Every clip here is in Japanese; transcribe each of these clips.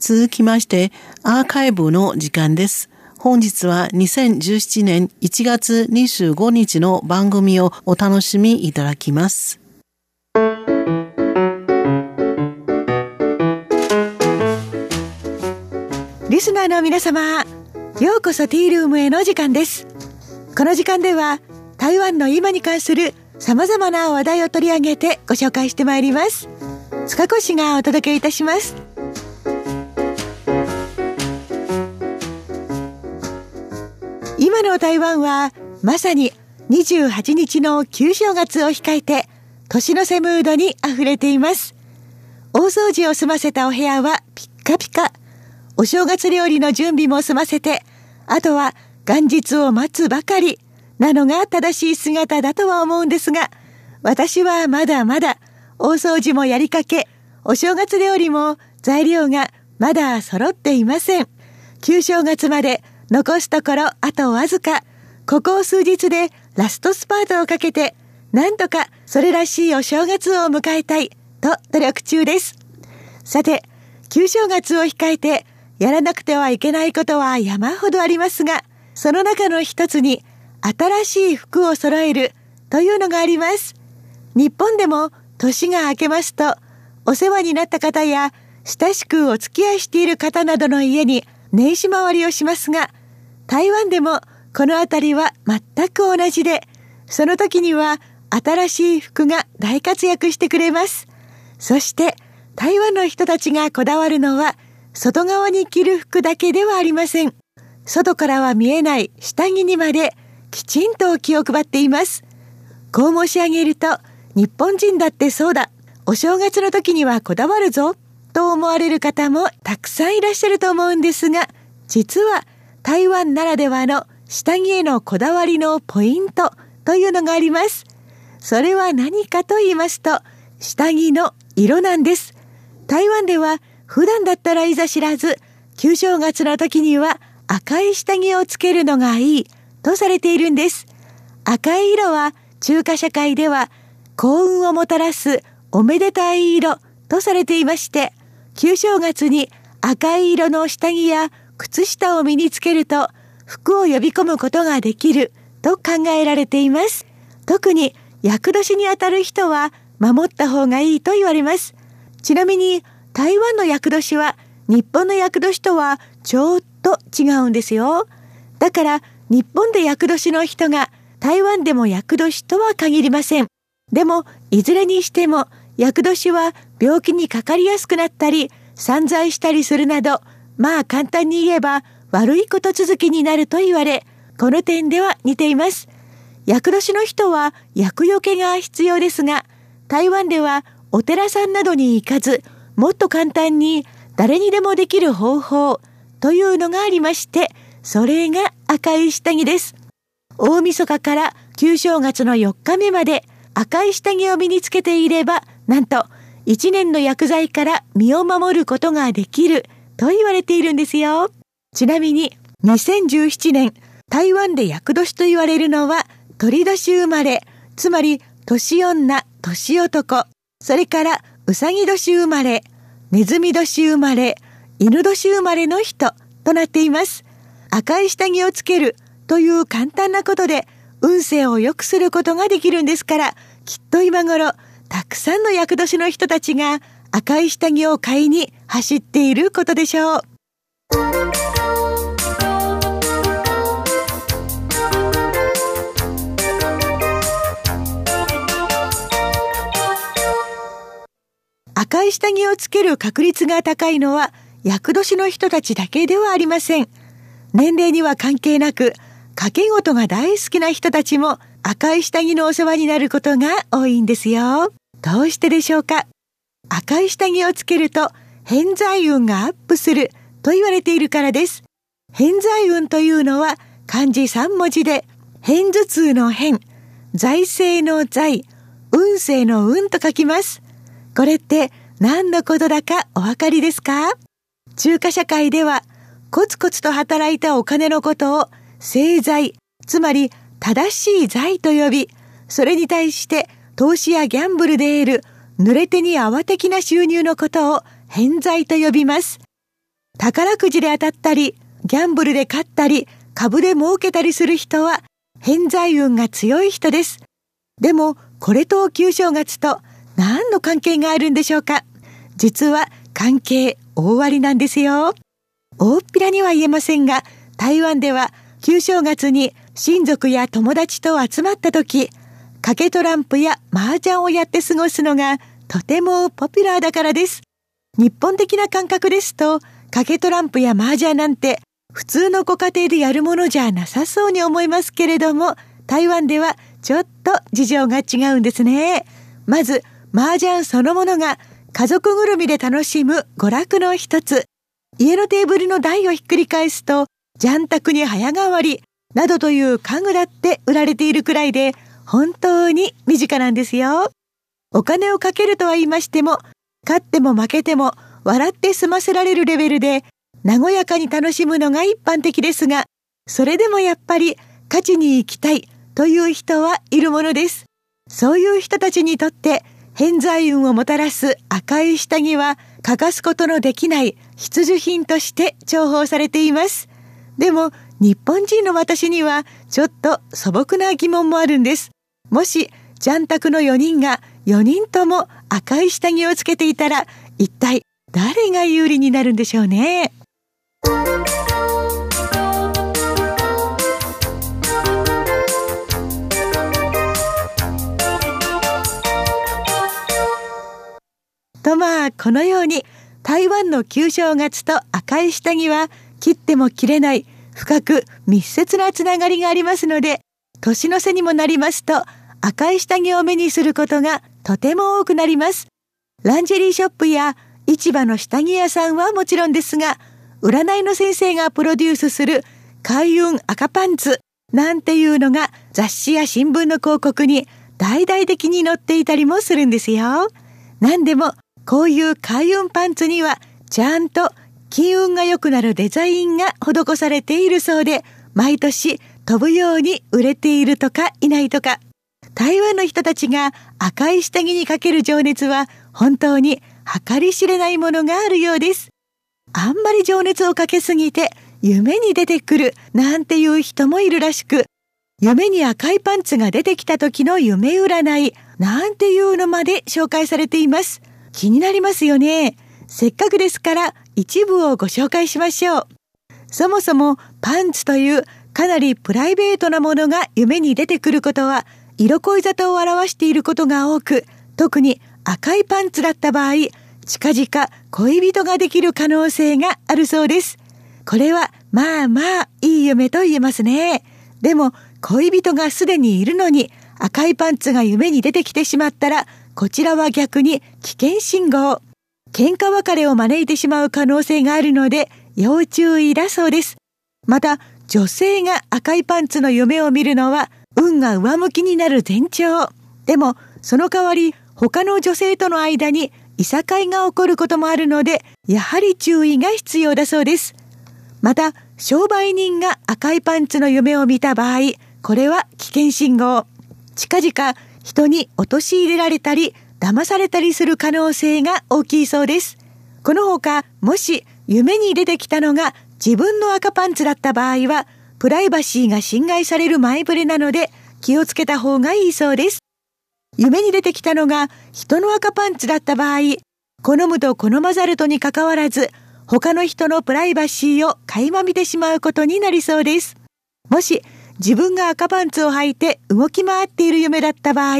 続きまして、アーカイブの時間です。本日は2017年1月25日の番組をお楽しみいただきます。リスナーの皆様、ようこそティールームへの時間です。この時間では、台湾の今に関する様々な話題を取り上げてご紹介してまいります。塚越がお届けいたします。今の台湾はまさに28日の旧正月を控えて年の瀬ムードに溢れています。大掃除を済ませたお部屋はピッカピカ。お正月料理の準備も済ませて、あとは元日を待つばかりなのが正しい姿だとは思うんですが、私はまだまだ大掃除もやりかけ、お正月料理も材料がまだ揃っていません。旧正月まで残すところあとわずか。ここ数日でラストスパートをかけて、なんとかそれらしいお正月を迎えたいと努力中です。さて、旧正月を控えてやらなくてはいけないことは山ほどありますが、その中の一つに新しい服を揃えるというのがあります。日本でも年が明けますと、お世話になった方や親しくお付き合いしている方などの家に年始回りをしますが、台湾でもこの辺りは全く同じで、その時には新しい服が大活躍してくれます。そして台湾の人たちがこだわるのは外側に着る服だけではありません。外からは見えない下着にまできちんと気を配っています。こう申し上げると日本人だってそうだ。お正月の時にはこだわるぞと思われる方もたくさんいらっしゃると思うんですが、実は台湾ならではの下着へのこだわりのポイントというのがあります。それは何かと言いますと、下着の色なんです。台湾では普段だったらいざ知らず、旧正月の時には赤い下着をつけるのがいいとされているんです。赤い色は中華社会では幸運をもたらすおめでたい色とされていまして、旧正月に赤い色の下着や靴下を身につけると服を呼び込むことができると考えられています。特に厄年にあたる人は守った方がいいと言われます。ちなみに台湾の厄年は日本の厄年とはちょっと違うんですよ。だから日本で厄年の人が台湾でも厄年とは限りません。でもいずれにしても厄年は病気にかかりやすくなったり散財したりするなどまあ簡単に言えば悪いこと続きになると言われ、この点では似ています。厄年の人は厄除けが必要ですが、台湾ではお寺さんなどに行かず、もっと簡単に誰にでもできる方法というのがありまして、それが赤い下着です。大晦日から旧正月の4日目まで赤い下着を身につけていれば、なんと1年の薬剤から身を守ることができると言われているんですよ。ちなみに、2017年、台湾で厄年と言われるのは、鳥年生まれ、つまり、年女、年男、それから、うさぎ年生まれ、ネズミ年生まれ、犬年生まれの人となっています。赤い下着をつけるという簡単なことで、運勢を良くすることができるんですから、きっと今頃、たくさんの厄年の人たちが赤い下着を買いに走っていることでしょう。赤い下着をつける確率が高いのは厄年の人たちだけではありません。年齢には関係なく、掛け事が大好きな人たちも赤い下着のお世話になることが多いんですよ。どうしてでしょうか？赤い下着をつけると偏在運がアップすると言われているからです。偏在運というのは漢字3文字で、偏頭痛の偏、財政の財、運勢の運と書きます。これって何のことだかお分かりですか？中華社会ではコツコツと働いたお金のことを正財、つまり正しい財と呼び、それに対して投資やギャンブルで得る濡れ手に泡的な収入のことを偏在と呼びます。宝くじで当たったり、ギャンブルで勝ったり、株で儲けたりする人は、偏在運が強い人です。でも、これと旧正月と何の関係があるんでしょうか実は関係大割りなんですよ。大っぴらには言えませんが、台湾では旧正月に親族や友達と集まった時、掛けトランプや麻雀をやって過ごすのがとてもポピュラーだからです。日本的な感覚ですと、掛けトランプや麻雀なんて普通のご家庭でやるものじゃなさそうに思いますけれども、台湾ではちょっと事情が違うんですね。まず、麻雀そのものが家族ぐるみで楽しむ娯楽の一つ。家のテーブルの台をひっくり返すと、ジャン卓に早変わり、などという家具だって売られているくらいで、本当に身近なんですよ。お金をかけるとは言いましても、勝っても負けても笑って済ませられるレベルで、和やかに楽しむのが一般的ですが、それでもやっぱり勝ちに行きたいという人はいるものです。そういう人たちにとって偏在運をもたらす赤い下着は欠かすことのできない必需品として重宝されています。でも日本人の私にはちょっと素朴な疑問もあるんです。もし、ジャンタクの4人が4人とも赤い下着をつけていたら、一体誰が有利になるんでしょうね。とまあ、このように台湾の旧正月と赤い下着は切っても切れない深く密接なつながりがありますので、年の瀬にもなりますと赤い下着を目にすることがとても多くなります。ランジェリーショップや市場の下着屋さんはもちろんですが、占いの先生がプロデュースする開運赤パンツなんていうのが雑誌や新聞の広告に大々的に載っていたりもするんですよ。何でもこういう開運パンツにはちゃんと金運が良くなるデザインが施されているそうで、毎年飛ぶように売れているとかいないとか、台湾の人たちが赤い下着にかける情熱は本当に計り知れないものがあるようです。あんまり情熱をかけすぎて夢に出てくるなんていう人もいるらしく、夢に赤いパンツが出てきた時の夢占いなんていうのまで紹介されています。気になりますよね。せっかくですから一部をご紹介しましょう。そもそもパンツというかなりプライベートなものが夢に出てくることは色恋沙汰を表していることが多く、特に赤いパンツだった場合、近々恋人ができる可能性があるそうです。これはまあまあいい夢と言えますね。でも恋人がすでにいるのに赤いパンツが夢に出てきてしまったら、こちらは逆に危険信号。喧嘩別れを招いてしまう可能性があるので要注意だそうです。また、女性が赤いパンツの夢を見るのは運が上向きになる前兆。でも、その代わり他の女性との間にいさかいが起こることもあるので、やはり注意が必要だそうです。また、商売人が赤いパンツの夢を見た場合、これは危険信号。近々人に陥れられたり、騙されたりする可能性が大きいそうです。このほか、もし夢に出てきたのが自分の赤パンツだった場合は、プライバシーが侵害される前触れなので気をつけた方がいいそうです。夢に出てきたのが人の赤パンツだった場合、好むと好まざるとにかかわらず、他の人のプライバシーを垣間見てしまうことになりそうです。もし自分が赤パンツを履いて動き回っている夢だった場合、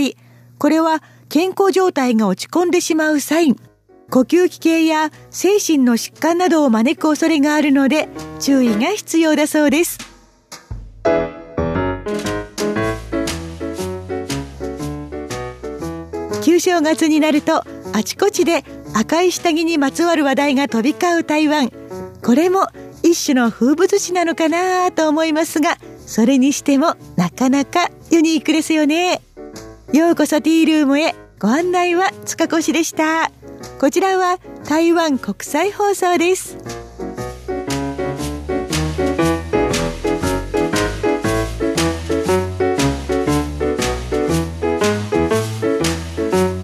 これは健康状態が落ち込んでしまうサイン、呼吸器系や精神の疾患などを招く恐れがあるので注意が必要だそうです。旧正月になるとあちこちで赤い下着にまつわる話題が飛び交う台湾。これも一種の風物詩なのかなと思いますが、それにしてもなかなかユニークですよね。ようこそティールームへご案内は塚越でした。こちらは台湾国際放送です。